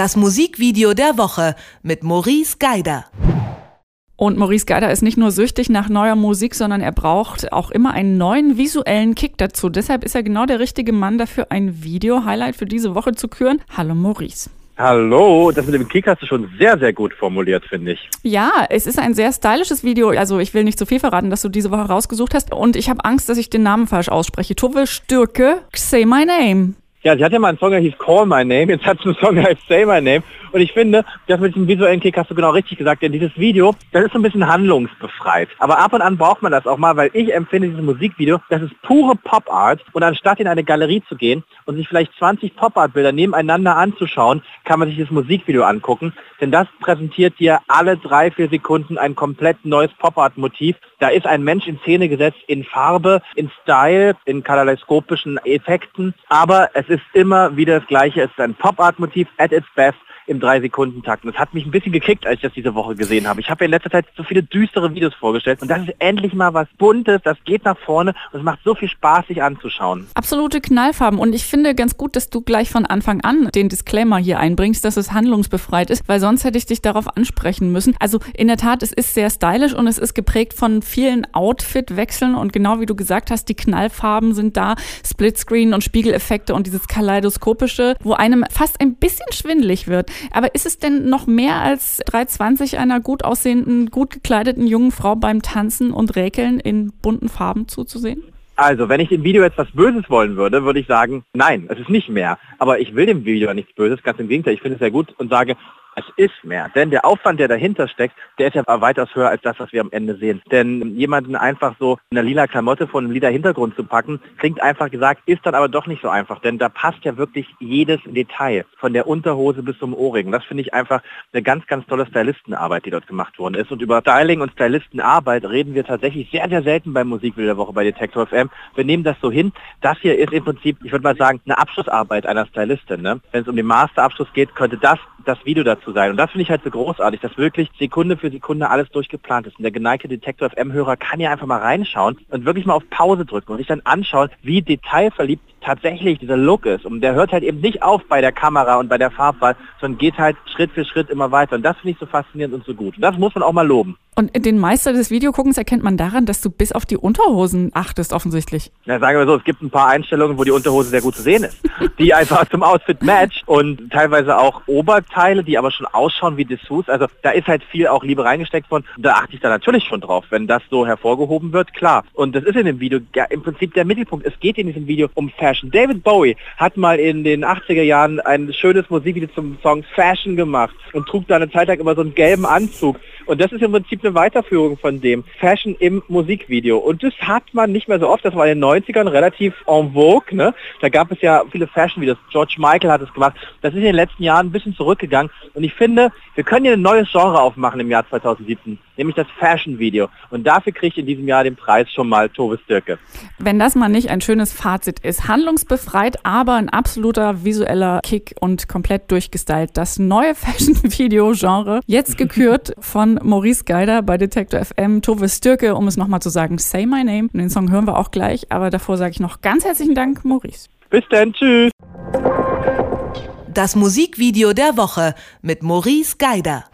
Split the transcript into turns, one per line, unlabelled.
Das Musikvideo der Woche mit Maurice Geider.
Und Maurice Geider ist nicht nur süchtig nach neuer Musik, sondern er braucht auch immer einen neuen visuellen Kick dazu. Deshalb ist er genau der richtige Mann dafür, ein Video-Highlight für diese Woche zu küren. Hallo Maurice.
Hallo, das mit dem Kick hast du schon sehr, sehr gut formuliert, finde ich.
Ja, es ist ein sehr stylisches Video. Also ich will nicht zu viel verraten, dass du diese Woche rausgesucht hast. Und ich habe Angst, dass ich den Namen falsch ausspreche. Tove Stürke, Say My Name.
Ja, sie hat ja mal einen Song, der hieß Call My Name, jetzt hat sie einen Song, der heißt Say My Name. Und ich finde, das mit diesem visuellen Kick hast du genau richtig gesagt, denn dieses Video, das ist so ein bisschen handlungsbefreit. Aber ab und an braucht man das auch mal, weil ich empfinde dieses Musikvideo, das ist pure Pop-Art. Und anstatt in eine Galerie zu gehen und sich vielleicht 20 Pop-Art-Bilder nebeneinander anzuschauen, kann man sich das Musikvideo angucken. Denn das präsentiert dir alle drei, vier Sekunden ein komplett neues Pop-Art-Motiv. Da ist ein Mensch in Szene gesetzt in Farbe, in Style, in kaleidoskopischen Effekten. Aber es ist immer wieder das Gleiche. Es ist ein Pop-Art-Motiv at its best im drei Sekunden Takt. Und das hat mich ein bisschen gekickt, als ich das diese Woche gesehen habe. Ich habe in letzter Zeit so viele düstere Videos vorgestellt und das ist endlich mal was Buntes, das geht nach vorne und es macht so viel Spaß, sich anzuschauen.
Absolute Knallfarben und ich finde ganz gut, dass du gleich von Anfang an den Disclaimer hier einbringst, dass es handlungsbefreit ist, weil sonst hätte ich dich darauf ansprechen müssen. Also in der Tat, es ist sehr stylisch und es ist geprägt von vielen Outfit-Wechseln und genau wie du gesagt hast, die Knallfarben sind da, Splitscreen und Spiegeleffekte und dieses kaleidoskopische, wo einem fast ein bisschen schwindlig wird. Aber ist es denn noch mehr als 320 einer gut aussehenden, gut gekleideten jungen Frau beim Tanzen und Räkeln in bunten Farben zuzusehen?
Also, wenn ich dem Video jetzt was Böses wollen würde, würde ich sagen, nein, es ist nicht mehr. Aber ich will dem Video nichts Böses, ganz im Gegenteil. Ich finde es sehr gut und sage, es ist mehr. Denn der Aufwand, der dahinter steckt, der ist ja weitaus höher als das, was wir am Ende sehen. Denn jemanden einfach so in einer lila Klamotte vor einem lila Hintergrund zu packen, klingt einfach gesagt, ist dann aber doch nicht so einfach. Denn da passt ja wirklich jedes Detail. Von der Unterhose bis zum Ohrring. Das finde ich einfach eine ganz, ganz tolle Stylistenarbeit, die dort gemacht worden ist. Und über Styling und Stylistenarbeit reden wir tatsächlich sehr, sehr selten beim Musikbild der Woche bei Detektor FM. Wir nehmen das so hin. Das hier ist im Prinzip, ich würde mal sagen, eine Abschlussarbeit einer Stylistin. Ne? Wenn es um den Masterabschluss geht, könnte das das Video dazu sein. Und das finde ich halt so großartig, dass wirklich Sekunde für Sekunde alles durchgeplant ist. Und der geneigte Detektor FM-Hörer kann ja einfach mal reinschauen und wirklich mal auf Pause drücken und sich dann anschauen, wie detailverliebt tatsächlich dieser Look ist. Und der hört halt eben nicht auf bei der Kamera und bei der Farbwahl, sondern geht halt Schritt für Schritt immer weiter. Und das finde ich so faszinierend und so gut. Und das muss man auch mal loben.
Und den Meister des Videoguckens erkennt man daran, dass du bis auf die Unterhosen achtest, offensichtlich.
Na, sagen wir so, es gibt ein paar Einstellungen, wo die Unterhose sehr gut zu sehen ist. Die einfach zum Outfit match und teilweise auch Oberteile, die aber schon ausschauen wie Dessous. Also da ist halt viel auch Liebe reingesteckt worden. Da achte ich da natürlich schon drauf, wenn das so hervorgehoben wird, klar. Und das ist in dem Video ja, im Prinzip der Mittelpunkt. Es geht in diesem Video um Fashion. David Bowie hat mal in den 80er Jahren ein schönes Musikvideo zum Song Fashion gemacht und trug da eine Zeit lang immer so einen gelben Anzug. Und das ist im Prinzip eine Weiterführung von dem. Fashion im Musikvideo. Und das hat man nicht mehr so oft. Das war in den 90ern relativ en vogue. Ne? Da gab es ja viele Fashion-Videos. George Michael hat es gemacht. Das ist in den letzten Jahren ein bisschen zurückgegangen. Und ich finde, wir können hier ein neues Genre aufmachen im Jahr 2017, nämlich das Fashion-Video. Und dafür kriege ich in diesem Jahr den Preis schon mal Tove Stirke.
Wenn das mal nicht ein schönes Fazit ist. Handlungsbefreit, aber ein absoluter visueller Kick und komplett durchgestylt. Das neue Fashion-Video-Genre, jetzt gekürt von Maurice Geider bei Detector FM, Tove Stürke, um es nochmal zu sagen, Say My Name. Und den Song hören wir auch gleich, aber davor sage ich noch ganz herzlichen Dank, Maurice.
Bis dann, tschüss.
Das Musikvideo der Woche mit Maurice Geider.